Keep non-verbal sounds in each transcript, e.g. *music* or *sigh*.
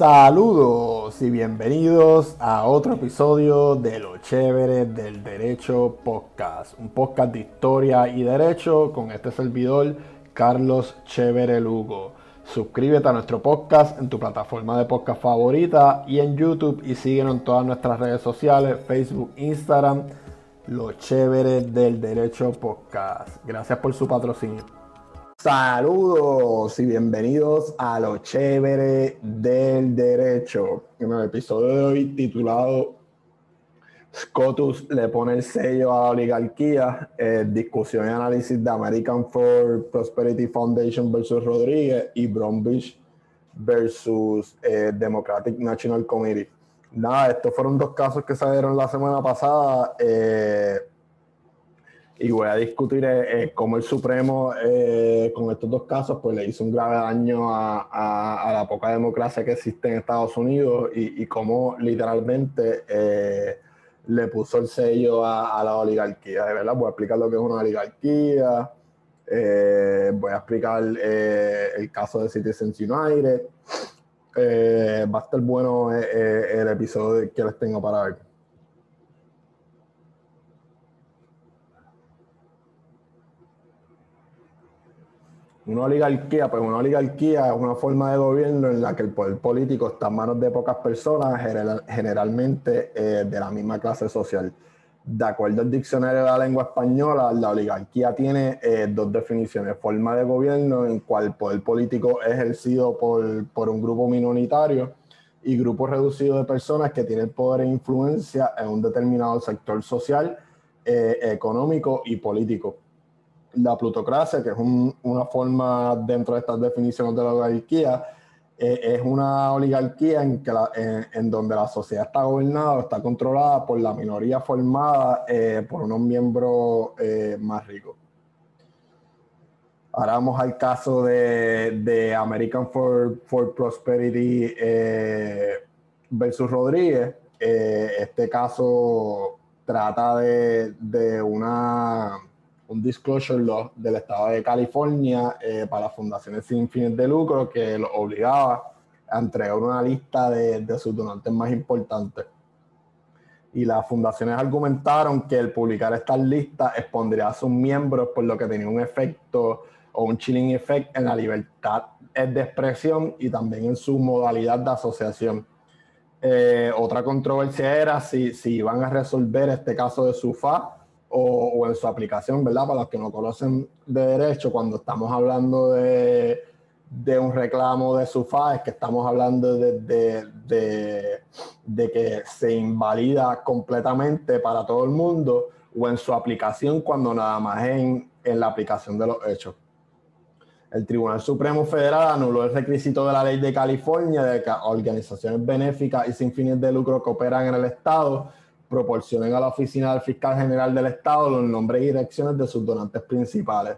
Saludos y bienvenidos a otro episodio de Lo Chévere del Derecho Podcast, un podcast de historia y derecho con este servidor Carlos Chévere Lugo. Suscríbete a nuestro podcast en tu plataforma de podcast favorita y en YouTube y síguenos en todas nuestras redes sociales, Facebook, Instagram, Lo Chévere del Derecho Podcast. Gracias por su patrocinio. Saludos y bienvenidos a lo chévere del derecho. En el episodio de hoy titulado Scotus le pone el sello a la oligarquía, eh, discusión y análisis de American for Prosperity Foundation versus Rodríguez y Bromwich versus eh, Democratic National Committee. Nada, estos fueron dos casos que salieron la semana pasada. Eh, y voy a discutir eh, eh, cómo el Supremo eh, con estos dos casos pues le hizo un grave daño a, a, la poca democracia que existe en Estados Unidos y, y cómo literalmente le puso el sello a, la oligarquía. De verdad, voy a explicar lo que es una oligarquía, voy a explicar el caso de Citizens United. va a estar bueno el episodio que les tengo para ver. Una oligarquía, pues una oligarquía es una forma de gobierno en la que el poder político está en manos de pocas personas, generalmente eh, de la misma clase social. De acuerdo al diccionario de la lengua española, la oligarquía tiene eh, dos definiciones. Forma de gobierno en cual el poder político es ejercido por, por un grupo minoritario y grupo reducido de personas que tienen poder e influencia en un determinado sector social, eh, económico y político la plutocracia, que es una forma dentro de estas definiciones de la oligarquía, eh, es una oligarquía en, que en, donde la sociedad está gobernada, está controlada por la minoría formada eh, por unos miembros eh, más ricos. Ahora vamos al caso de, American for, for Prosperity versus Rodríguez. este caso trata de, de una un disclosure law del estado de California eh, para fundaciones sin fines de lucro que lo obligaba a entregar una lista de, de sus donantes más importantes. Y las fundaciones argumentaron que el publicar estas listas expondría a sus miembros por lo que tenía un efecto o un chilling effect en la libertad de expresión y también en su modalidad de asociación. Eh, otra controversia era si, si iban a resolver este caso de SUFA o, en su aplicación, ¿verdad? Para los que no conocen de derecho, cuando estamos hablando de, de un reclamo de su es que estamos hablando de, de, de, que se invalida completamente para todo el mundo, o en su aplicación cuando nada más en, en la aplicación de los hechos. El Tribunal Supremo Federal anuló el requisito de la ley de California de que organizaciones benéficas y sin fines de lucro que operan en el Estado proporcionen a la Oficina del Fiscal General del Estado los nombres y direcciones de sus donantes principales.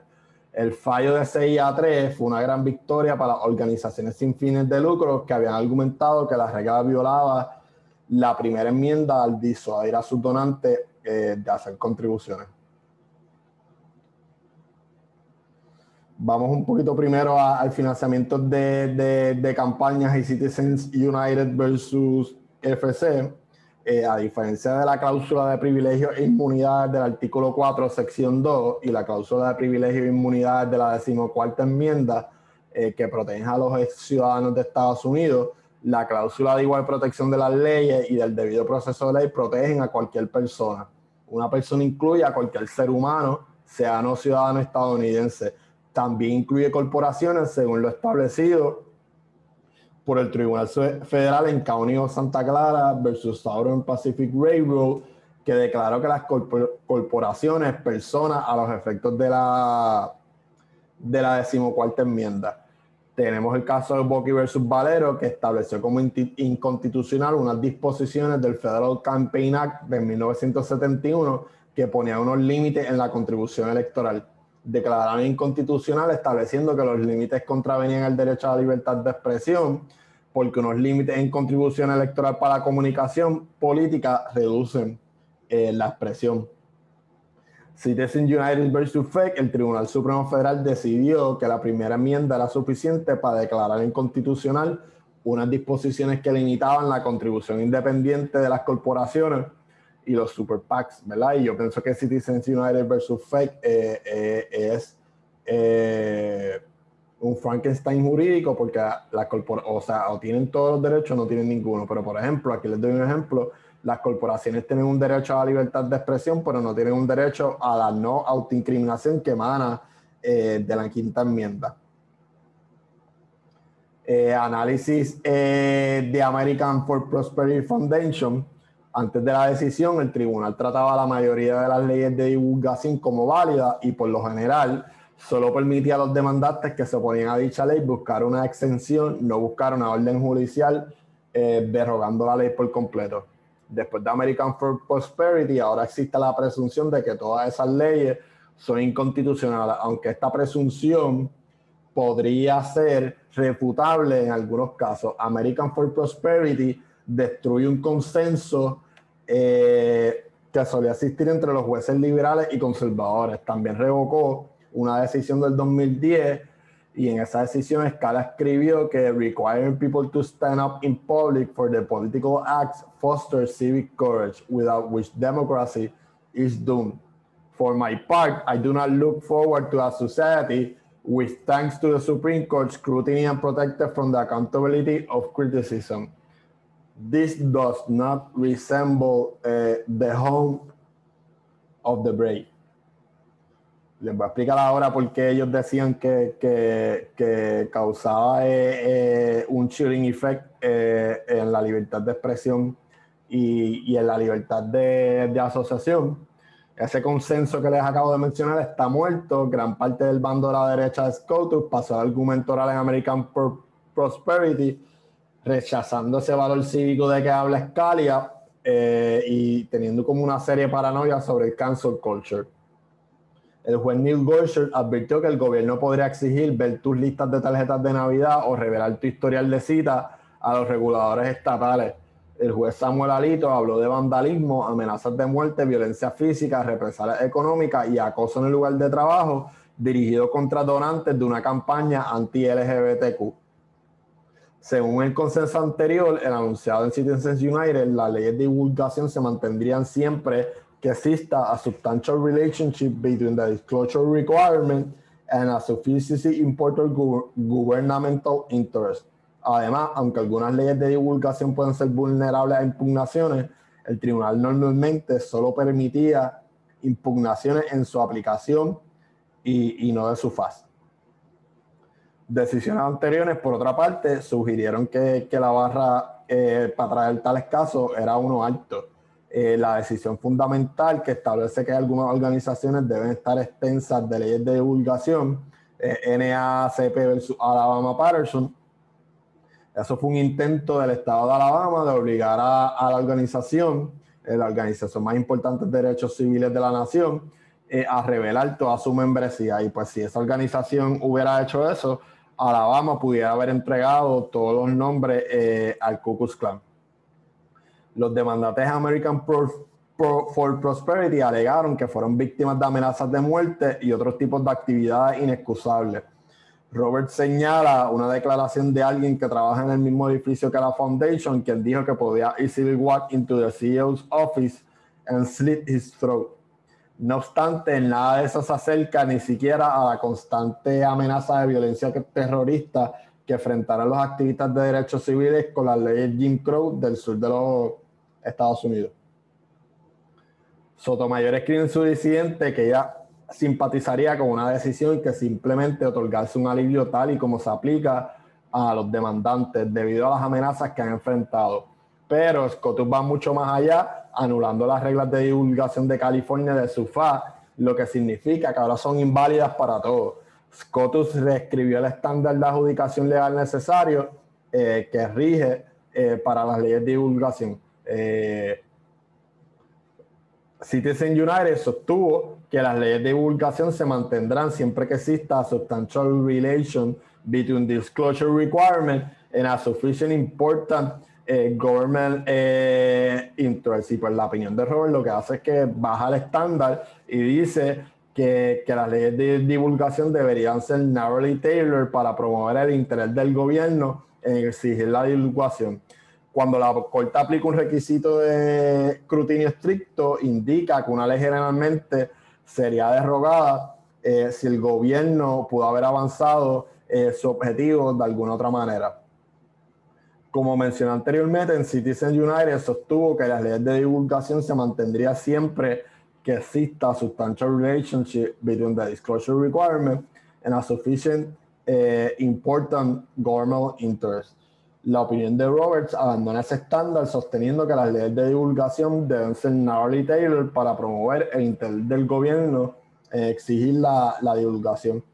El fallo de 6 a 3 fue una gran victoria para organizaciones sin fines de lucro que habían argumentado que la regla violaba la primera enmienda al disuadir a sus donantes eh, de hacer contribuciones. Vamos un poquito primero al financiamiento de, de, de campañas y Citizens United versus FC. Eh, a diferencia de la cláusula de privilegio e inmunidad del artículo 4, sección 2, y la cláusula de privilegio e inmunidad de la decimocuarta enmienda, eh, que protege a los ciudadanos de Estados Unidos, la cláusula de igual protección de las leyes y del debido proceso de ley protegen a cualquier persona. Una persona incluye a cualquier ser humano, sea no ciudadano estadounidense. También incluye corporaciones según lo establecido por el Tribunal Federal en Caunio Santa Clara versus Southern Pacific Railroad, que declaró que las corporaciones, personas, a los efectos de la, de la decimocuarta enmienda. Tenemos el caso de Bucky versus Valero, que estableció como inconstitucional unas disposiciones del Federal Campaign Act de 1971 que ponía unos límites en la contribución electoral. Declararon inconstitucional estableciendo que los límites contravenían el derecho a la libertad de expresión porque unos límites en contribución electoral para la comunicación política reducen eh, la expresión. Citizen United versus FEC, el Tribunal Supremo Federal decidió que la primera enmienda era suficiente para declarar inconstitucional unas disposiciones que limitaban la contribución independiente de las corporaciones y los super PACs, ¿verdad? Y yo pienso que Citizens United versus Fake eh, eh, es eh, un Frankenstein jurídico porque las corporaciones, o sea, o tienen todos los derechos o no tienen ninguno. Pero, por ejemplo, aquí les doy un ejemplo, las corporaciones tienen un derecho a la libertad de expresión, pero no tienen un derecho a la no autoincriminación que emana de la quinta enmienda. análisis de American for Prosperity Foundation antes de la decisión, el tribunal trataba la mayoría de las leyes de divulgación como válidas y por lo general solo permitía a los demandantes que se oponían a dicha ley buscar una exención, no buscar una orden judicial eh, derogando la ley por completo. Después de American for Prosperity, ahora existe la presunción de que todas esas leyes son inconstitucionales, aunque esta presunción podría ser refutable en algunos casos. American for Prosperity destruye un consenso eh, que solía existir entre los jueces liberales y conservadores. También revocó una decisión del 2010 y en esa decisión Scala escribió que requiring people to stand up in public for the political acts fosters civic courage, without which democracy is doomed. For my part, I do not look forward to a society with thanks to the Supreme Court scrutiny and protected from the accountability of criticism this does not resemble uh, the home of the brave. Les voy a explicar ahora por qué ellos decían que, que, que causaba eh, eh, un chilling effect eh, en la libertad de expresión y, y en la libertad de, de, asociación. Ese consenso que les acabo de mencionar está muerto. Gran parte del bando de la derecha de SCOTUS pasó al argumento oral en American Prosperity rechazando ese valor cívico de que habla Scalia eh, y teniendo como una serie paranoia sobre el cancel culture. El juez Neil Gorsuch advirtió que el gobierno podría exigir ver tus listas de tarjetas de Navidad o revelar tu historial de cita a los reguladores estatales. El juez Samuel Alito habló de vandalismo, amenazas de muerte, violencia física, represalias económicas y acoso en el lugar de trabajo dirigido contra donantes de una campaña anti-LGBTQ. Según el consenso anterior, el anunciado en Citizens United, las leyes de divulgación se mantendrían siempre que exista a substantial relationship between the disclosure requirement and a sufficiency important governmental interest. Además, aunque algunas leyes de divulgación pueden ser vulnerables a impugnaciones, el tribunal normalmente solo permitía impugnaciones en su aplicación y, y no de su fase. Decisiones anteriores, por otra parte, sugirieron que, que la barra eh, para traer tales casos era uno alto. Eh, la decisión fundamental que establece que algunas organizaciones deben estar extensas de leyes de divulgación, eh, NACP versus Alabama Patterson, eso fue un intento del Estado de Alabama de obligar a, a la organización, la organización más importante de derechos civiles de la nación, a revelar toda su membresía. Y pues si esa organización hubiera hecho eso, Alabama pudiera haber entregado todos los nombres eh, al Ku Klux Klan. Los demandantes American for Prosperity alegaron que fueron víctimas de amenazas de muerte y otros tipos de actividades inexcusables. Robert señala una declaración de alguien que trabaja en el mismo edificio que la Foundation, quien dijo que podía easily walk into the CEO's office and slit his throat. No obstante, nada de eso se acerca ni siquiera a la constante amenaza de violencia terrorista que enfrentaron los activistas de derechos civiles con las leyes Jim Crow del sur de los Estados Unidos. Sotomayor escribe en su disidente que ella simpatizaría con una decisión que simplemente otorgarse un alivio tal y como se aplica a los demandantes debido a las amenazas que han enfrentado. Pero Scotus va mucho más allá anulando las reglas de divulgación de California de SUFA, lo que significa que ahora son inválidas para todos. SCOTUS reescribió el estándar de adjudicación legal necesario eh, que rige eh, para las leyes de divulgación. Eh, Citizen United sostuvo que las leyes de divulgación se mantendrán siempre que exista substantial relation between disclosure requirement and a sufficient important eh, government eh, interest. Y pues la opinión de Robert lo que hace es que baja el estándar y dice que, que, las leyes de divulgación deberían ser narrowly tailored para promover el interés del gobierno en exigir la divulgación. Cuando la Corte aplica un requisito de escrutinio estricto, indica que una ley generalmente sería derogada eh, si el gobierno pudo haber avanzado eh, su objetivo de alguna otra manera. Como mencioné anteriormente, en Citizen United sostuvo que las leyes de divulgación se mantendría siempre que exista substantial relationship between the disclosure requirement and a sufficient eh, important governmental interest. La opinión de Roberts abandona ese estándar sosteniendo que las leyes de divulgación deben ser narrowly tailored para promover el interés del gobierno en exigir la, la divulgación.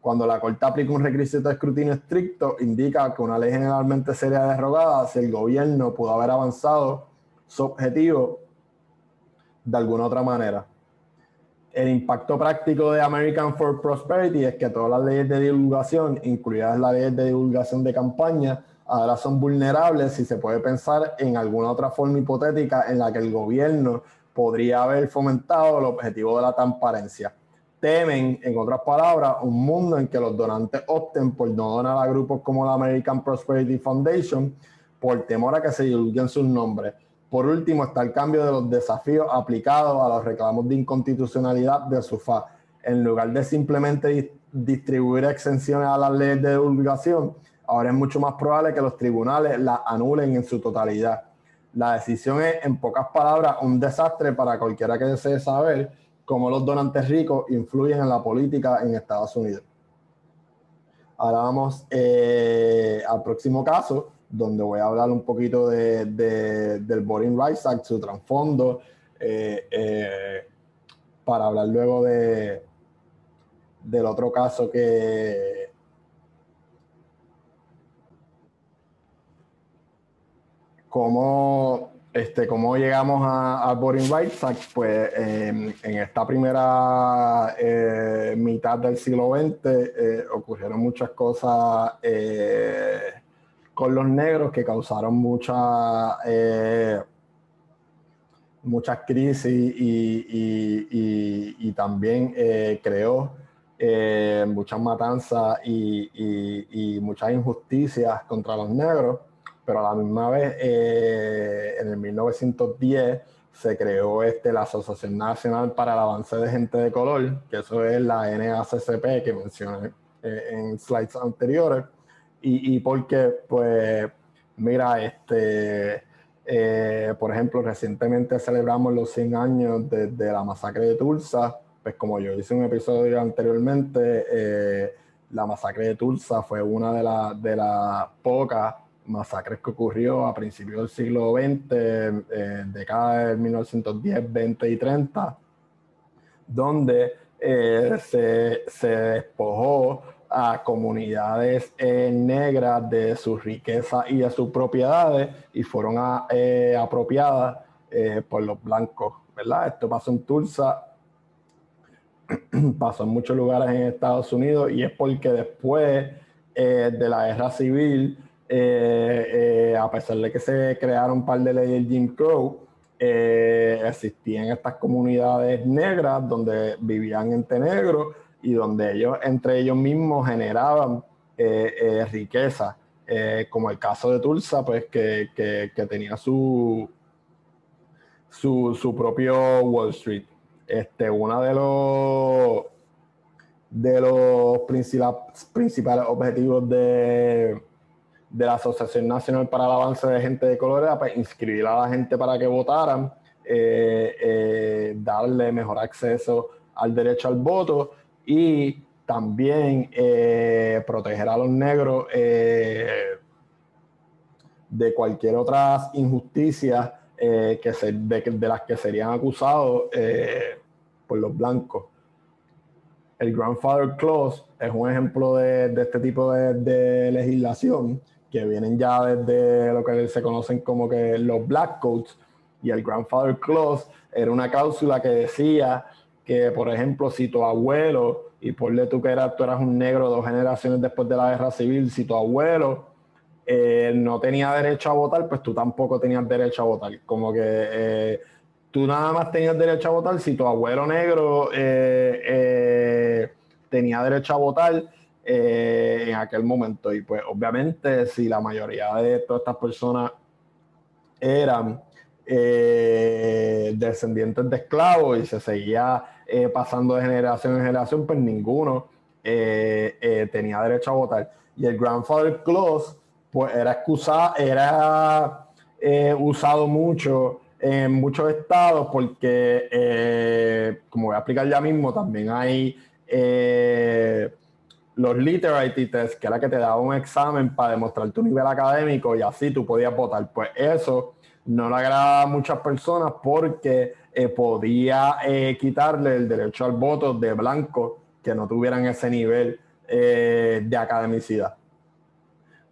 Cuando la Corte aplica un requisito de escrutinio estricto, indica que una ley generalmente sería derogada si el gobierno pudo haber avanzado su objetivo de alguna otra manera. El impacto práctico de American for Prosperity es que todas las leyes de divulgación, incluidas las leyes de divulgación de campaña, ahora son vulnerables si se puede pensar en alguna otra forma hipotética en la que el gobierno podría haber fomentado el objetivo de la transparencia temen, en otras palabras, un mundo en que los donantes opten por no donar a grupos como la American Prosperity Foundation por temor a que se divulguen sus nombres. Por último, está el cambio de los desafíos aplicados a los reclamos de inconstitucionalidad de SUFA. En lugar de simplemente distribuir exenciones a las leyes de divulgación, ahora es mucho más probable que los tribunales las anulen en su totalidad. La decisión es, en pocas palabras, un desastre para cualquiera que desee saber cómo los donantes ricos influyen en la política en Estados Unidos. Ahora vamos eh, al próximo caso, donde voy a hablar un poquito de, del Voting Rights Act, su trasfondo, eh, eh, para hablar luego de, del otro caso que, cómo este, ¿Cómo llegamos a, Boring Rights Pues en esta primera eh, mitad del siglo XX eh, ocurrieron muchas cosas eh, con los negros que causaron mucha, muchas crisis y, también creó muchas matanzas y muchas injusticias contra los negros pero a la misma vez, eh, en el 1910 se creó este, la Asociación Nacional para el Avance de Gente de Color, que eso es la NACCP que mencioné eh, en slides anteriores, y, y, porque, pues, mira, este, eh, por ejemplo, recientemente celebramos los 100 años de, la masacre de Tulsa, pues como yo hice un episodio anteriormente, la masacre de Tulsa fue una de, las de las pocas masacres que ocurrió a principios del siglo XX, eh, década de 1910, 20 y 30, donde eh, se, se, despojó a comunidades eh, negras de su riqueza y de sus propiedades y fueron eh, apropiadas por los blancos, ¿verdad? Esto pasó en Tulsa, *clears throat* pasó en muchos lugares en Estados Unidos y es porque después de la guerra civil, eh, eh, a pesar de que se crearon un par de leyes Jim Crow, eh, existían estas comunidades negras donde vivían entre negros y donde ellos entre ellos mismos generaban riqueza, como el caso de Tulsa, pues que, tenía su, su, su, propio Wall Street. Este, uno de los de los principales objetivos de, de la Asociación Nacional para el Avance de Gente de Color pues, inscribir a la gente para que votaran, eh, eh, darle mejor acceso al derecho al voto y también eh, proteger a los negros de cualquier otra injusticia que se, de, las que serían acusados por los blancos. El Grandfather Clause es un ejemplo de, este tipo de legislación que vienen ya desde lo que se conocen como que los Black Coats y el Grandfather Clause era una cláusula que decía que, por ejemplo, si tu abuelo, y ponle tú que eras, tú eras un negro dos generaciones después de la guerra civil, si tu abuelo eh, no tenía derecho a votar, pues tú tampoco tenías derecho a votar. Como que eh, tú nada más tenías derecho a votar si tu abuelo negro eh, tenía derecho a votar en aquel momento. Y pues obviamente si la mayoría de todas estas personas eran descendientes de esclavos y se seguía pasando de generación en generación, pues ninguno tenía derecho a votar. Y el grandfather clause, pues era excusado, era usado mucho en muchos estados porque, eh, como voy a explicar ya mismo, también hay eh, los literary tests, que era que te daba un examen para demostrar tu nivel académico y así tú podías votar. Pues eso no le agrada a muchas personas porque eh, podía quitarle el derecho al voto de blancos que no tuvieran ese nivel de academicidad.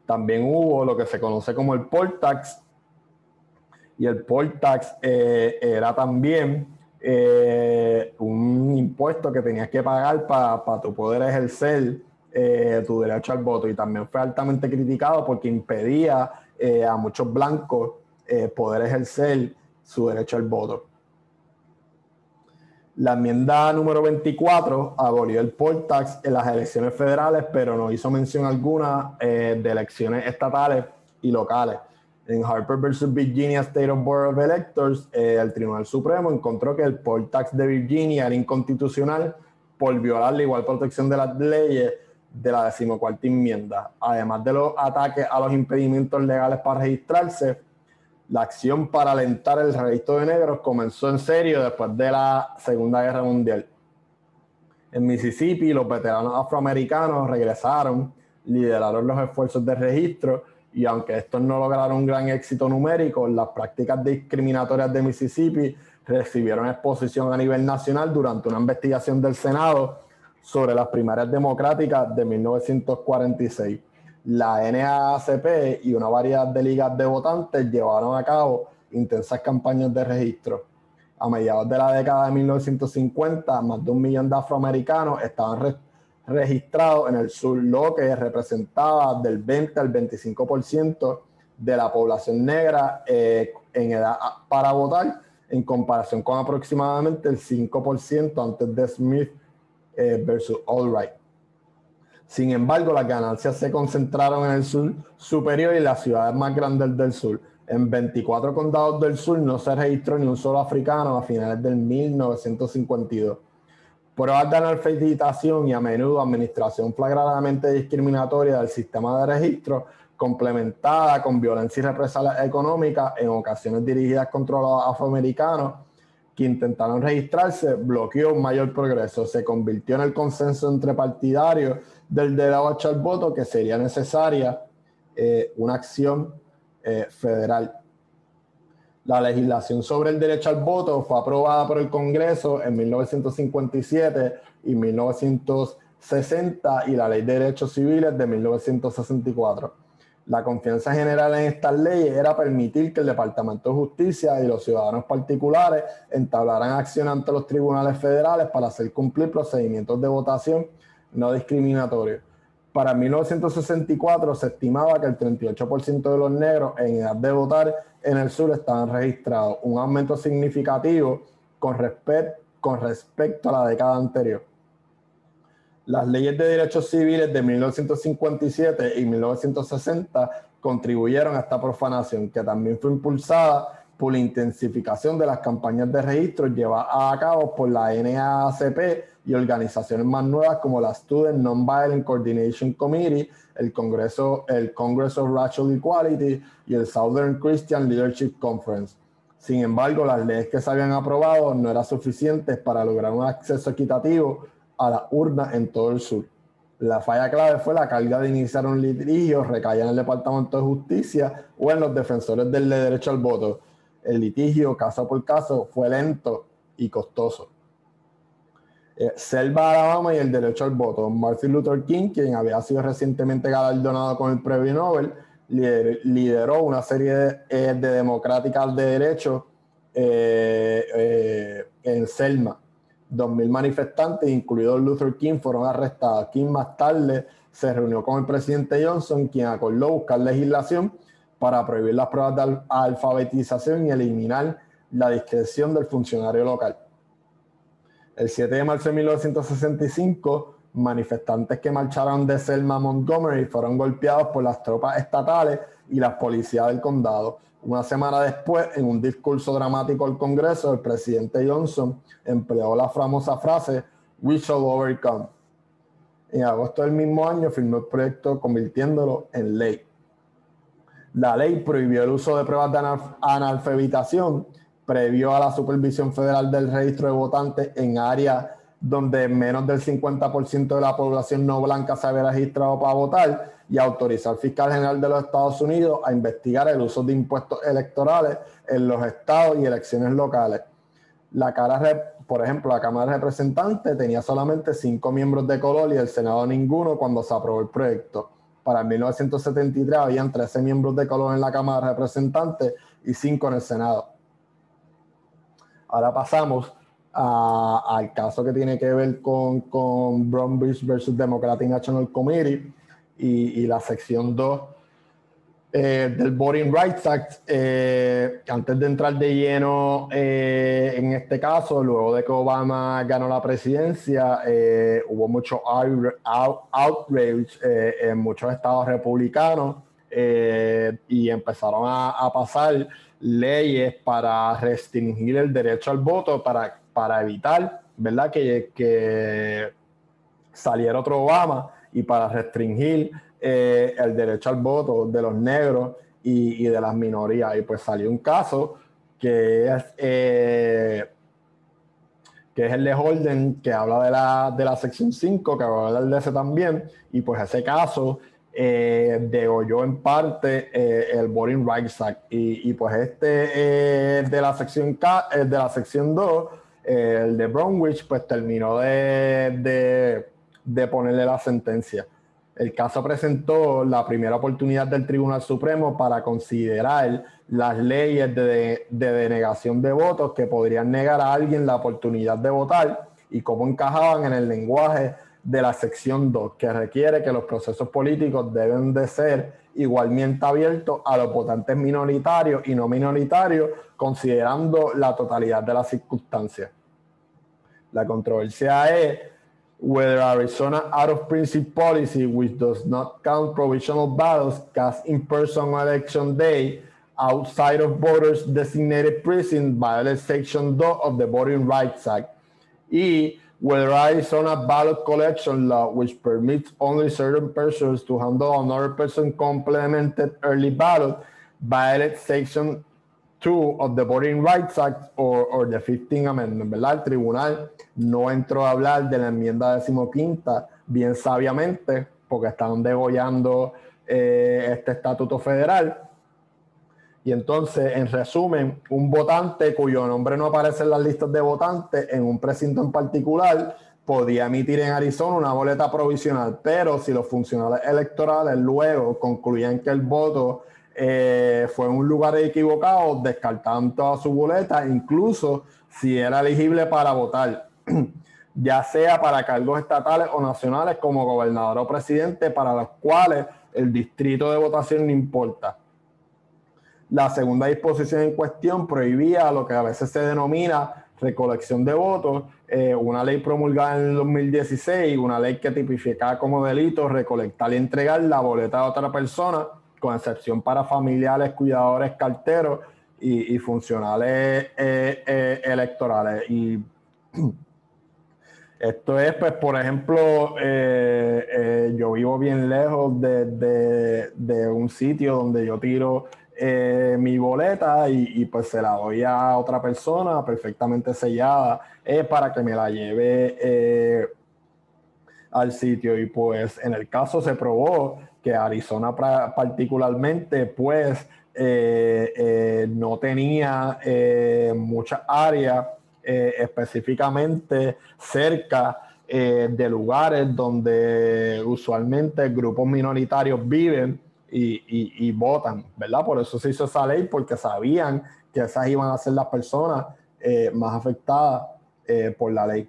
También hubo lo que se conoce como el poll tax, y el poll tax eh, era también eh, un impuesto que tenías que pagar para tu poder ejercer eh, tu derecho al voto y también fue altamente criticado porque impedía a muchos blancos poder ejercer su derecho al voto. La enmienda número 24 abolió el poll tax en las elecciones federales, pero no hizo mención alguna de elecciones estatales y locales. En Harper versus Virginia State of Board of Electors, eh, el Tribunal Supremo encontró que el poll tax de Virginia era inconstitucional por violar la igual protección de las leyes de la decimocuarta enmienda. Además de los ataques a los impedimentos legales para registrarse, la acción para alentar el registro de negros comenzó en serio después de la Segunda Guerra Mundial. En Mississippi, los veteranos afroamericanos regresaron, lideraron los esfuerzos de registro y aunque estos no lograron un gran éxito numérico, las prácticas discriminatorias de Mississippi recibieron exposición a nivel nacional durante una investigación del Senado sobre las primarias democráticas de 1946. La NAACP y una variedad de ligas de votantes llevaron a cabo intensas campañas de registro. A mediados de la década de 1950, más de un millón de afroamericanos estaban registrado en el sur, lo que representaba del 20 al 25% de la población negra eh, en edad para votar, en comparación con aproximadamente el 5% antes de Smith eh, versus Albright. Sin embargo, las ganancias se concentraron en el sur superior y las ciudades más grandes del sur. En 24 condados del sur no se registró ni un solo africano a finales del 1952 pruebas de analfabetización y a menudo administración flagradamente discriminatoria del sistema de registro, complementada con violencia y represalias económicas, en ocasiones dirigidas contra los afroamericanos que intentaron registrarse, bloqueó mayor progreso. Se convirtió en el consenso entre partidarios del derecho al voto que sería necesaria eh, una acción eh, federal. La legislación sobre el derecho al voto fue aprobada por el Congreso en 1957 y 1960 y la Ley de Derechos Civiles de 1964. La confianza general en estas leyes era permitir que el Departamento de Justicia y los ciudadanos particulares entablaran acción ante los tribunales federales para hacer cumplir procedimientos de votación no discriminatorios. Para 1964 se estimaba que el 38% de los negros en edad de votar en el sur estaban registrados, un aumento significativo con, con respecto a la década anterior. Las leyes de derechos civiles de 1957 y 1960 contribuyeron a esta profanación, que también fue impulsada por la intensificación de las campañas de registro llevadas a cabo por la NAACP y organizaciones más nuevas como la Student Nonviolent Coordination Committee, el Congreso, el Congress of Racial Equality y el Southern Christian Leadership Conference. Sin embargo, las leyes que se habían aprobado no eran suficientes para lograr un acceso equitativo a la urna en todo el sur. La falla clave fue la carga de iniciar un litigio recaía en el Departamento de Justicia o en los defensores del derecho al voto, el litigio caso por caso fue lento y costoso. Eh, Selva, Alabama y el derecho al voto. Martin Luther King, quien había sido recientemente galardonado con el premio Nobel, lideró una serie de, eh, democráticas de derecho eh, en Selma. 2.000 manifestantes, incluido Luther King, fueron arrestados. King más tarde se reunió con el presidente Johnson, quien acordó buscar legislación para prohibir las pruebas de alfabetización y eliminar la discreción del funcionario local. El 7 de marzo de 1965, manifestantes que marcharon de Selma a Montgomery fueron golpeados por las tropas estatales y las policías del condado. Una semana después, en un discurso dramático al Congreso, el presidente Johnson empleó la famosa frase We shall overcome. En agosto del mismo año firmó el proyecto convirtiéndolo en ley. La ley prohibió el uso de pruebas de analfabetización, previo a la supervisión federal del registro de votantes en áreas donde menos del 50% de la población no blanca se había registrado para votar y autorizar al fiscal general de los Estados Unidos a investigar el uso de impuestos electorales en los estados y elecciones locales. La cara, por ejemplo, la Cámara de Representantes tenía solamente cinco miembros de color y el Senado ninguno cuando se aprobó el proyecto. Para 1973 habían 13 miembros de color en la Cámara de Representantes y cinco en el Senado. Ahora pasamos al caso que tiene que ver con, con Beach versus Democratic National Committee y, la sección 2 eh, del Voting Rights Act. Eh, antes de entrar de lleno eh, en este caso, luego de que Obama ganó la presidencia, hubo mucho outrage en muchos estados republicanos y empezaron a, a pasar leyes para restringir el derecho al voto para para evitar, ¿verdad? Que, que saliera otro Obama y para restringir eh, el derecho al voto de los negros y, de las minorías. Y pues salió un caso que es, eh, que es el de Holden, que habla de la, de la sección 5, que va a hablar de ese también. Y pues ese caso eh, degolló en parte eh, el Voting Rights Act. Y, y pues este de la sección K, de la sección 2 el de Bromwich pues terminó de, ponerle la sentencia. El caso presentó la primera oportunidad del Tribunal Supremo para considerar las leyes de, denegación de votos que podrían negar a alguien la oportunidad de votar y cómo encajaban en el lenguaje de la sección 2, que requiere que los procesos políticos deben de ser igualmente abiertos a los votantes minoritarios y no minoritarios, considerando la totalidad de las circunstancias. La controversia es whether Arizona out of principle policy, which does not count provisional ballots cast in person on election day outside of voters designated precinct violates Section 2 of the Voting Rights Act. Y whether Arizona ballot collection law, which permits only certain persons to handle another person complemented early ballot, violates Section of the Voting Rights Act or, the 15th Amendment, ¿verdad? El tribunal no entró a hablar de la enmienda decimoquinta, bien sabiamente, porque estaban degollando eh, este estatuto federal. Y entonces, en resumen, un votante cuyo nombre no aparece en las listas de votantes en un precinto en particular podía emitir en Arizona una boleta provisional, pero si los funcionarios electorales luego concluían que el voto eh, fue en un lugar equivocado, descartaron toda su boleta, incluso si era elegible para votar, *clears throat* ya sea para cargos estatales o nacionales como gobernador o presidente, para los cuales el distrito de votación no importa. La segunda disposición en cuestión prohibía lo que a veces se denomina recolección de votos, eh, una ley promulgada en el 2016, una ley que tipificaba como delito recolectar y entregar la boleta de otra persona con excepción para familiares, cuidadores, carteros y, funcionales eh, eh, electorales. Y *clears throat* esto es, pues, por ejemplo, eh, yo vivo bien lejos de, un sitio donde yo tiro mi boleta y, pues se la doy a otra persona perfectamente sellada para que me la lleve al sitio. Y pues en el caso se probó que Arizona particularmente, pues eh, eh, no tenía eh, muchas áreas específicamente cerca de lugares donde usualmente grupos minoritarios viven y, y, votan, ¿verdad? Por eso se hizo esa ley, porque sabían que esas iban a ser las personas más afectadas por la ley.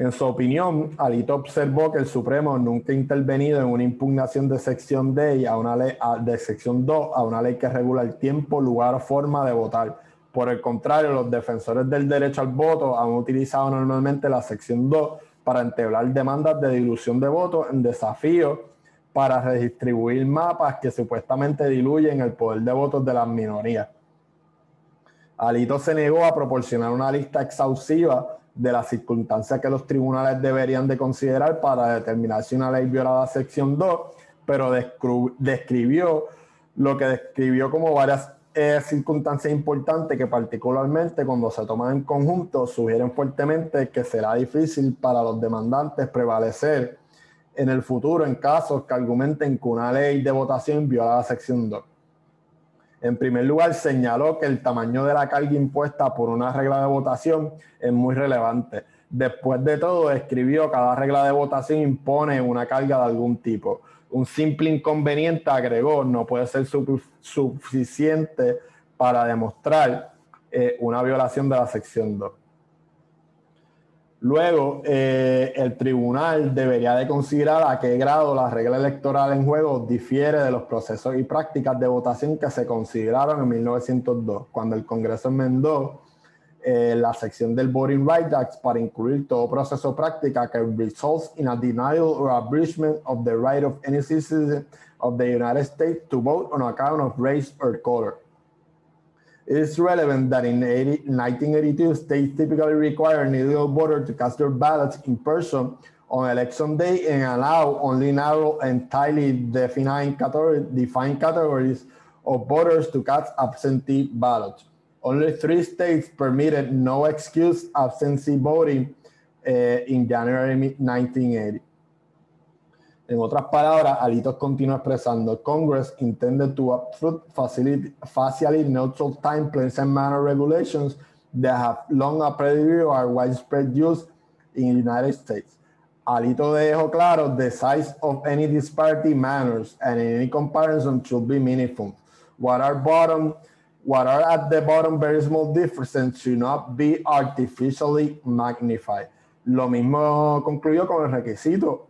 En su opinión, Alito observó que el Supremo nunca ha intervenido en una impugnación de sección D a una ley de sección 2 a una ley que regula el tiempo, lugar o forma de votar. Por el contrario, los defensores del derecho al voto han utilizado normalmente la sección 2 para entablar demandas de dilución de votos en desafío para redistribuir mapas que supuestamente diluyen el poder de votos de las minorías. Alito se negó a proporcionar una lista exhaustiva de las circunstancias que los tribunales deberían de considerar para determinar si una ley violaba sección 2, pero describió lo que describió como varias eh, circunstancias importantes que particularmente cuando se toman en conjunto sugieren fuertemente que será difícil para los demandantes prevalecer en el futuro en casos que argumenten que una ley de votación viola la sección 2. En primer lugar, señaló que el tamaño de la carga impuesta por una regla de votación es muy relevante. Después de todo, escribió cada regla de votación impone una carga de algún tipo. Un simple inconveniente, agregó, no puede ser suficiente para demostrar eh, una violación de la sección 2. Luego, eh, el tribunal debería de considerar a qué grado la regla electoral en juego difiere de los procesos y prácticas de votación que se consideraron en 1902, cuando el Congreso enmendó eh, la sección del Voting Rights Act para incluir todo proceso práctica que results in a denial or abridgment of the right of any citizen of the United States to vote on account of race or color. It is relevant that in 80, 1982, states typically require an illegal voter to cast their ballots in person on election day and allow only narrow and tightly defined, category, defined categories of voters to cast absentee ballots. Only three states permitted no excuse absentee voting uh, in January 1980. En otras palabras, Alitos continúa expresando, Congress intended to approve facially neutral time, place and manner regulations that have long appeared are widespread use in the United States. Alito dejó claro, the size of any disparity matters and any comparison should be meaningful. What are bottom, what are at the bottom very small differences should not be artificially magnified. Lo mismo concluyó con el requisito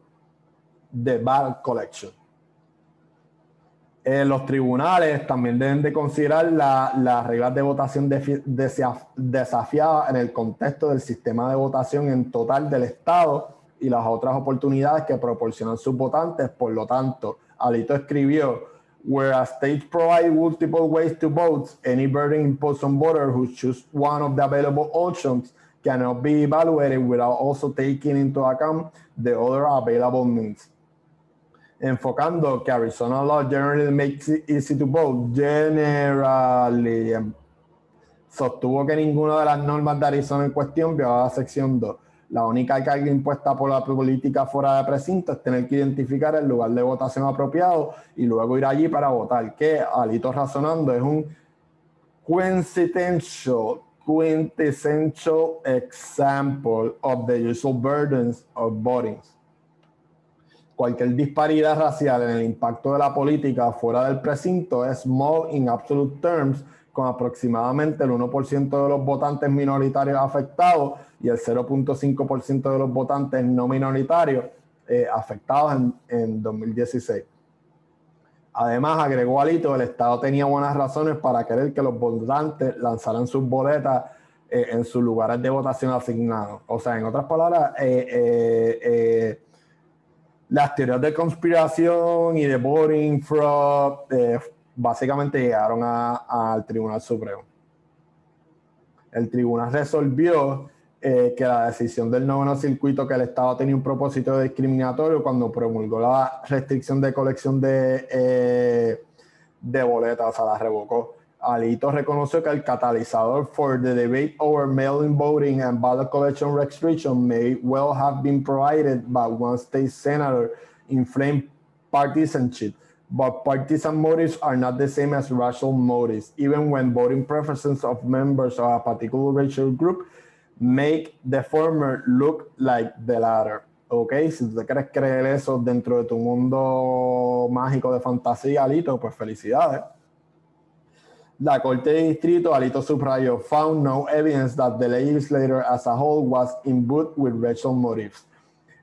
de ballot collection. Eh, los tribunales también deben de considerar las reglas de votación desafiadas en el contexto del sistema de votación en total del Estado y las otras oportunidades que proporcionan sus votantes. Por lo tanto, Alito escribió, where a state provide multiple ways to vote, any burden imposed on voters who choose one of the available options cannot be evaluated without also taking into account the other available means enfocando que Arizona law generally makes it easy to vote. Generally, em, sostuvo que ninguna de las normas de Arizona en cuestión violaba la sección 2. La única carga impuesta por la política fuera de precinto es tener que identificar el lugar de votación apropiado y luego ir allí para votar, que Alito razonando es un coincidental, quintessential example of the usual burdens of voting cualquier disparidad racial en el impacto de la política fuera del precinto es small in absolute terms, con aproximadamente el 1% de los votantes minoritarios afectados y el 0.5% de los votantes no minoritarios eh, afectados en, en 2016. Además, agregó Alito, el Estado tenía buenas razones para querer que los votantes lanzaran sus boletas eh, en sus lugares de votación asignados. O sea, en otras palabras, eh, las teorías de conspiración y de voting fraud eh, básicamente llegaron al Tribunal Supremo. El tribunal resolvió eh, que la decisión del noveno circuito que el Estado tenía un propósito discriminatorio cuando promulgó la restricción de colección de, eh, de boletas, o sea, la revocó. Alito reconoció que el catalizador for the debate over mail-in voting and ballot collection restriction may well have been provided by one state senator inflamed partisanship, but partisan motives are not the same as racial motives, even when voting preferences of members of a particular racial group make the former look like the latter. Ok, si te quieres creer eso dentro de tu mundo mágico de fantasía, Alito, pues felicidades. La Corte de Distrito, Alito Subrayo, found no evidence that the legislator as a whole was imbued with racial motives.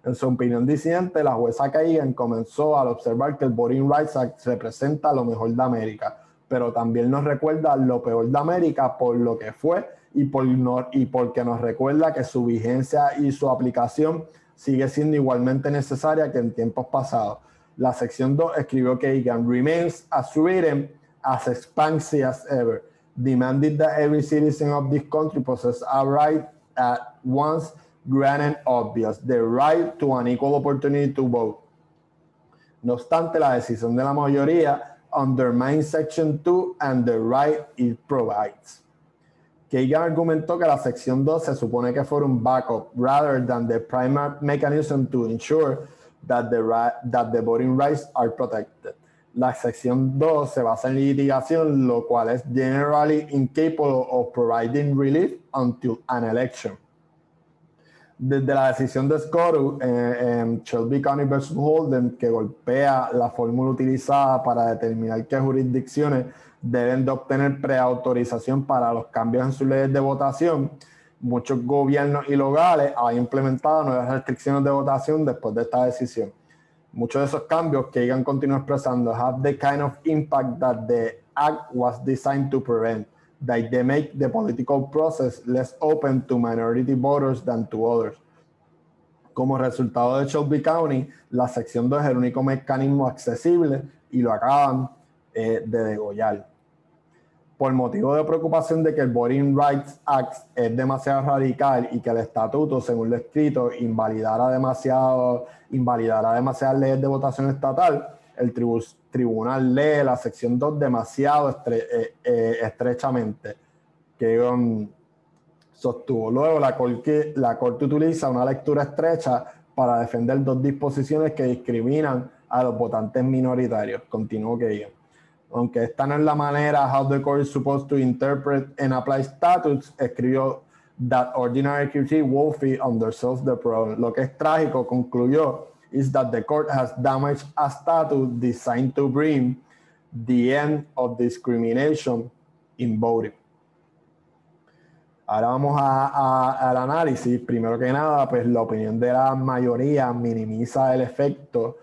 En su opinión disidente, la jueza Kagan comenzó al observar que el Voting Rights Act representa lo mejor de América, pero también nos recuerda lo peor de América por lo que fue y, por y porque nos recuerda que su vigencia y su aplicación sigue siendo igualmente necesaria que en tiempos pasados. La sección 2 escribió que Kagan remains as written as expansive as ever, demanded that every citizen of this country possess a right at once granted obvious, the right to an equal opportunity to vote. No obstante, la decisión de la mayoría undermines Section 2 and the right it provides. Kagan argumentó que la sección 2 se supone que fuera un backup rather than the primary mechanism to ensure that the, that the voting rights are protected. La sección 2 se basa en litigación, lo cual es generally incapable of providing relief until an election. Desde la decisión de Scotto en Shelby County versus Holden, que golpea la fórmula utilizada para determinar qué jurisdicciones deben de obtener preautorización para los cambios en sus leyes de votación. Muchos gobiernos y locales han implementado nuevas restricciones de votación después de esta decisión. Muchos de esos cambios que Egan continúa expresando have the kind of impact that the act was designed to prevent, that they make the political process less open to minority voters than to others. Como resultado de Shelby County, la sección 2 es el único mecanismo accesible y lo acaban eh, de degollar. Por motivo de preocupación de que el Voting Rights Act es demasiado radical y que el estatuto, según lo escrito, invalidará, demasiado, invalidará demasiadas leyes de votación estatal, el tribunal lee la sección 2 demasiado eh, eh, estrechamente, que um, sostuvo. Luego, la corte, utiliza una lectura estrecha para defender dos disposiciones que discriminan a los votantes minoritarios. Continuó que aunque esta no es la manera how the court is supposed to interpret and apply statutes, escribió that ordinary QT Wolfie undersells the problem. Lo que es trágico, concluyó, is that the court has damaged a statute designed to bring the end of discrimination in voting. Ahora vamos a, a, al análisis. Primero que nada, pues la opinión de la mayoría minimiza el efecto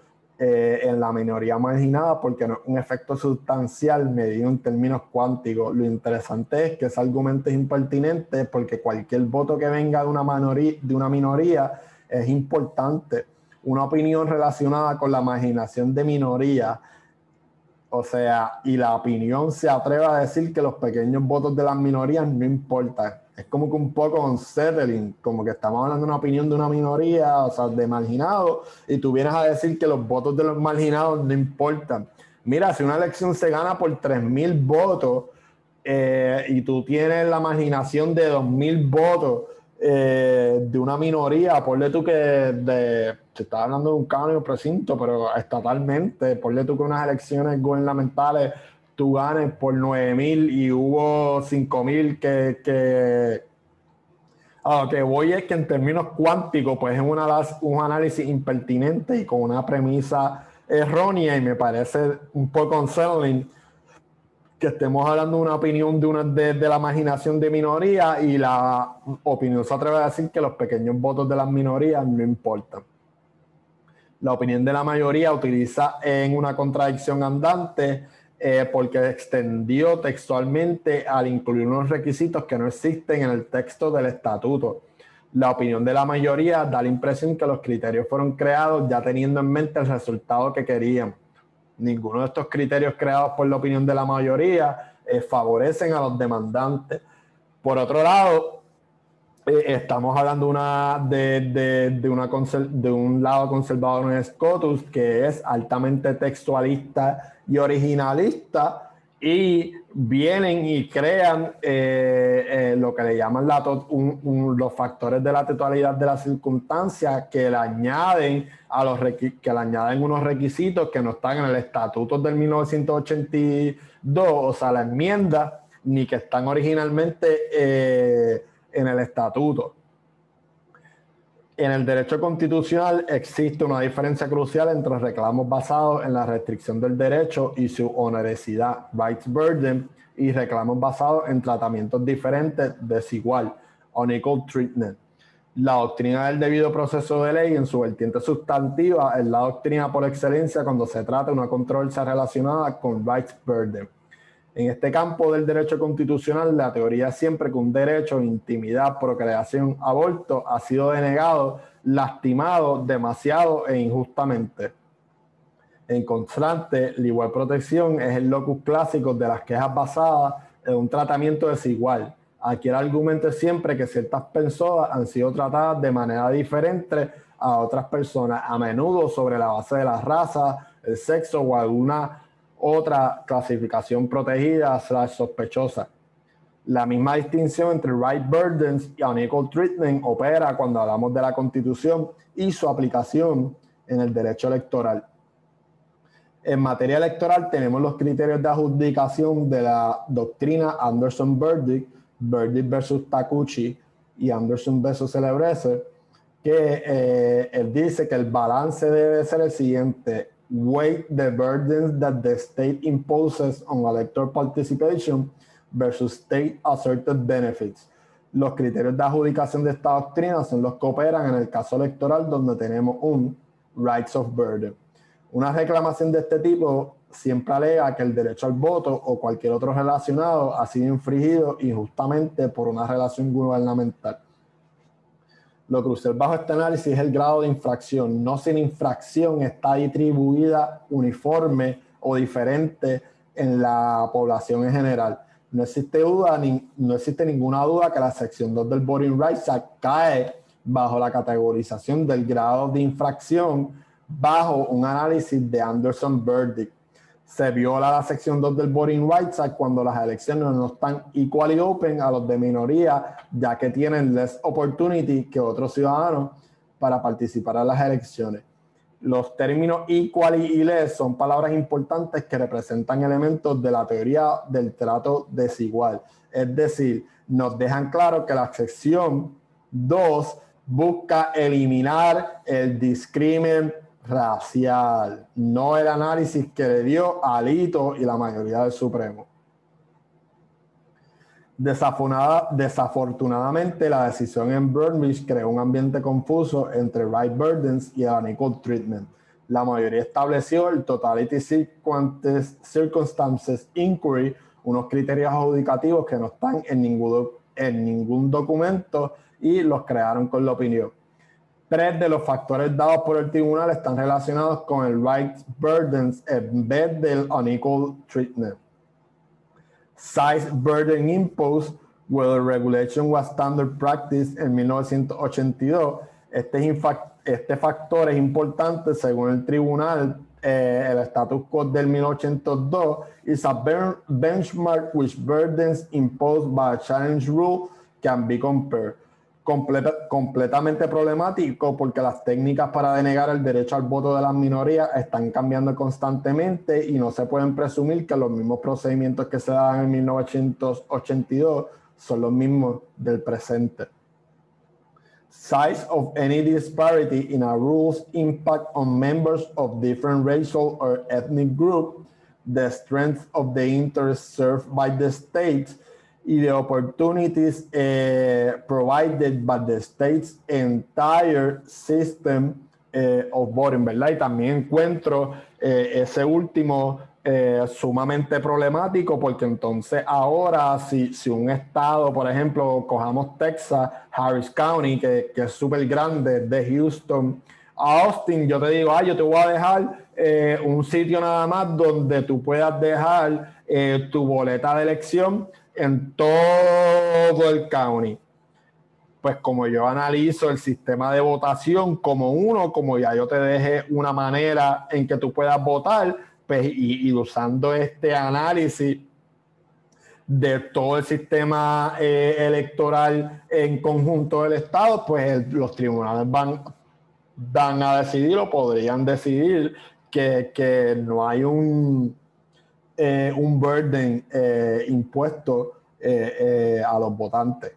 eh, en la minoría marginada porque no es un efecto sustancial medido en términos cuánticos. Lo interesante es que ese argumento es impertinente porque cualquier voto que venga de una, minoría, de una minoría es importante. Una opinión relacionada con la marginación de minoría, o sea, y la opinión se atreve a decir que los pequeños votos de las minorías no importan es como que un poco unsettling, como que estamos hablando de una opinión de una minoría, o sea, de marginados, y tú vienes a decir que los votos de los marginados no importan. Mira, si una elección se gana por 3.000 votos eh, y tú tienes la marginación de 2.000 votos eh, de una minoría, ponle tú que de, se está hablando de un cambio precinto, pero estatalmente, ponle tú que unas elecciones gubernamentales tú ganes por 9 mil y hubo 5 mil que, que a lo que voy es que en términos cuánticos, pues es una, un análisis impertinente y con una premisa errónea y me parece un poco unsettling que estemos hablando de una opinión de, una, de, la imaginación de minoría y la opinión se atreve a decir que los pequeños votos de las minorías no importan. La opinión de la mayoría utiliza en una contradicción andante eh, porque extendió textualmente al incluir unos requisitos que no existen en el texto del estatuto. La opinión de la mayoría da la impresión que los criterios fueron creados ya teniendo en mente el resultado que querían. Ninguno de estos criterios creados por la opinión de la mayoría eh, favorecen a los demandantes. Por otro lado, eh, estamos hablando una, de, de, una de un lado conservador en Scotus que es altamente textualista y originalista y vienen y crean eh, eh, lo que le llaman la los factores de la totalidad de las circunstancias que le añaden a los que le añaden unos requisitos que no están en el estatuto del 1982, o sea, la enmienda, ni que están originalmente eh, en el estatuto. En el derecho constitucional existe una diferencia crucial entre reclamos basados en la restricción del derecho y su onerosidad, rights burden, y reclamos basados en tratamientos diferentes, desigual, unequal treatment. La doctrina del debido proceso de ley en su vertiente sustantiva es la doctrina por excelencia cuando se trata de una controversia relacionada con rights burden. En este campo del derecho constitucional, la teoría siempre que un derecho, intimidad, procreación, aborto, ha sido denegado lastimado demasiado e injustamente. En contraste, la igual protección es el locus clásico de las quejas basadas en un tratamiento desigual. Aquí el argumento es siempre que ciertas personas han sido tratadas de manera diferente a otras personas, a menudo sobre la base de la raza, el sexo o alguna otra clasificación protegida slash sospechosa. La misma distinción entre right burdens y unequal treatment opera cuando hablamos de la constitución y su aplicación en el derecho electoral. En materia electoral tenemos los criterios de adjudicación de la doctrina Anderson-Burdick, Burdick versus Takuchi y Anderson versus Celebrese, que eh, él dice que el balance debe ser el siguiente: weight the burdens that the state imposes on electoral participation versus state asserted benefits. Los criterios de adjudicación de esta doctrina son los que operan en el caso electoral donde tenemos un rights of burden. Una reclamación de este tipo siempre alega que el derecho al voto o cualquier otro relacionado ha sido infringido injustamente por una relación gubernamental. Lo crucial bajo este análisis es el grado de infracción. No sin infracción está distribuida uniforme o diferente en la población en general. No existe, duda, ni, no existe ninguna duda que la sección 2 del Voting Rights cae bajo la categorización del grado de infracción bajo un análisis de Anderson Verdict se viola la sección 2 del Voting Rights Act cuando las elecciones no están equally open a los de minoría, ya que tienen less opportunity que otros ciudadanos para participar en las elecciones. Los términos equally y less son palabras importantes que representan elementos de la teoría del trato desigual. Es decir, nos dejan claro que la sección 2 busca eliminar el discrimen racial, no el análisis que le dio Alito y la mayoría del Supremo. desafortunadamente, la decisión en Burnbridge creó un ambiente confuso entre right burdens y el unequal treatment. La mayoría estableció el Totality Circumstances Inquiry, unos criterios adjudicativos que no están en ningún, en ningún documento y los crearon con la opinión. Tres de los factores dados por el tribunal están relacionados con el right burdens en vez del unequal treatment. Size burden imposed whether regulation was standard practice en 1982. Este, este factor es importante según el tribunal. Eh, el status quo del 1982 is a benchmark which burdens imposed by a challenge rule can be compared completamente problemático porque las técnicas para denegar el derecho al voto de las minorías están cambiando constantemente y no se pueden presumir que los mismos procedimientos que se daban en 1982 son los mismos del presente. Size of any disparity in a rule's impact on members of different racial or ethnic groups, the strength of the interest served by the states, y the opportunities eh, provided by the state's entire system eh, of voting, ¿verdad? Y también encuentro eh, ese último sumamente problemático porque entonces ahora si, si, un estado, por ejemplo, cojamos Texas, Harris County, que, que es súper grande, de Houston a Austin, yo te digo, ah, yo te voy a dejar un sitio nada más donde tú puedas dejar tu boleta de elección en todo el county. Pues como yo analizo el sistema de votación como uno, como ya yo te dejé una manera en que tú puedas votar, pues y, usando este análisis de todo el sistema eh, electoral en conjunto del Estado, pues los tribunales van, van a decidir o podrían decidir que, que no hay un, eh, un burden eh, impuesto eh, a los votantes.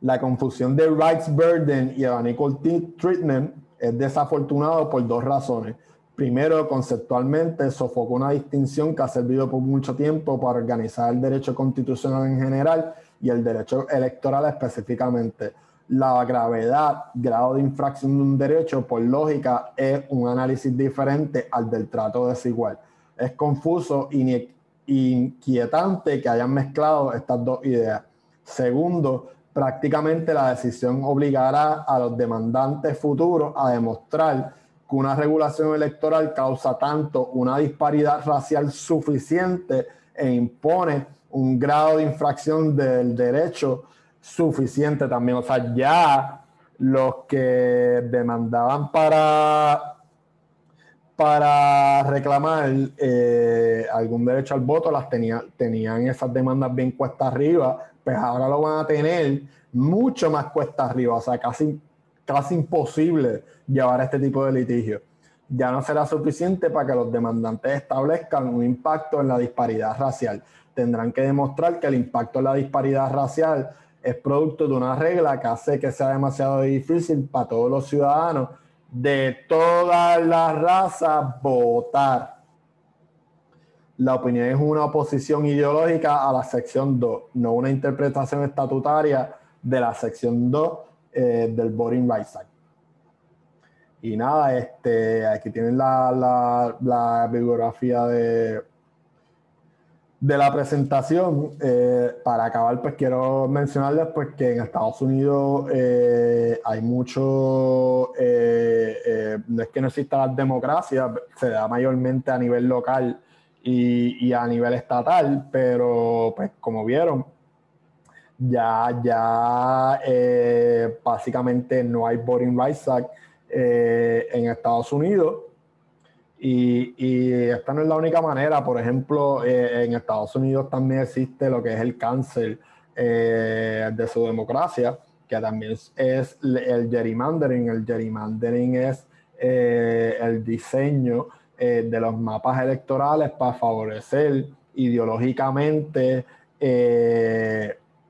La confusión de rights burden y unequal treatment es desafortunado por dos razones. Primero, conceptualmente sofoca una distinción que ha servido por mucho tiempo para organizar el derecho constitucional en general y el derecho electoral específicamente. La gravedad, grado de infracción de un derecho, por lógica, es un análisis diferente al del trato desigual es confuso y inquietante que hayan mezclado estas dos ideas. Segundo, prácticamente la decisión obligará a los demandantes futuros a demostrar que una regulación electoral causa tanto una disparidad racial suficiente e impone un grado de infracción del derecho suficiente también. O sea, ya los que demandaban para, para reclamar eh, algún derecho al voto, las tenían, tenían esas demandas bien cuesta arriba, pues ahora lo van a tener mucho más cuesta arriba, o sea, casi, casi imposible llevar este tipo de litigio. Ya no será suficiente para que los demandantes establezcan un impacto en la disparidad racial. Tendrán que demostrar que el impacto en la disparidad racial es producto de una regla que hace que sea demasiado difícil para todos los ciudadanos de todas las razas votar. La opinión es una oposición ideológica a la sección 2, no una interpretación estatutaria de la sección 2 eh, del Voting Rights Act. Y nada, este, aquí tienen la, la bibliografía de, de la presentación, eh, para acabar, pues quiero mencionarles pues, que en Estados Unidos eh, hay mucho, eh, no es que no exista la democracia, se da mayormente a nivel local y, a nivel estatal, pero pues como vieron, ya, ya básicamente no hay Voting Rights Act en Estados Unidos. Y, esta no es la única manera. Por ejemplo, eh, en Estados Unidos también existe lo que es el cáncer eh, de su democracia, que también es el gerrymandering. El gerrymandering es eh, el diseño de los mapas electorales para favorecer ideológicamente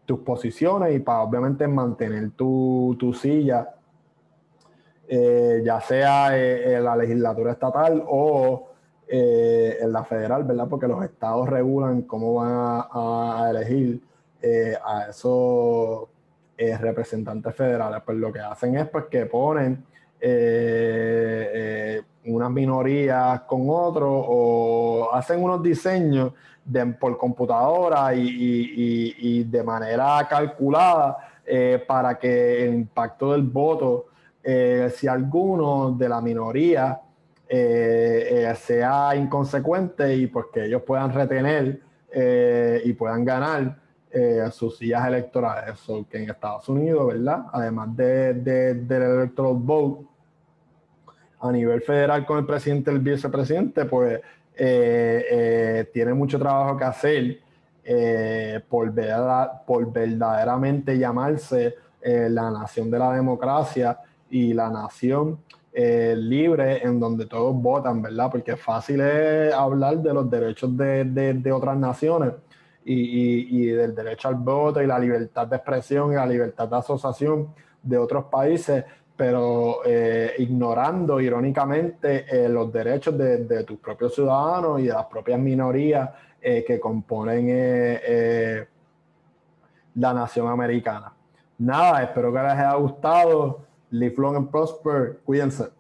tus posiciones y para obviamente mantener tu, tu silla eh, ya sea eh, en la legislatura estatal o eh, en la federal, ¿verdad? Porque los estados regulan cómo van a, elegir a esos representantes federales. Pues lo que hacen es pues, que ponen unas minorías con otros o hacen unos diseños por computadora y de manera calculada para que el impacto del voto eh, si alguno de la minoría eh, eh, sea inconsecuente y pues que ellos puedan retener y puedan ganar sus sillas electorales. Eso que en Estados Unidos, ¿verdad? Además de, del electoral vote a nivel federal con el presidente y el vicepresidente, pues tiene mucho trabajo que hacer por, por verdaderamente llamarse la nación de la democracia y la nación eh, libre en donde todos votan, ¿verdad? Porque es fácil hablar de los derechos de, de, otras naciones y, del derecho al voto y la libertad de expresión y la libertad de asociación de otros países, pero eh, ignorando irónicamente eh, los derechos de, de, tus propios ciudadanos y de las propias minorías que componen la nación americana. Nada, espero que les haya gustado. Live long and prosper. Cuídense.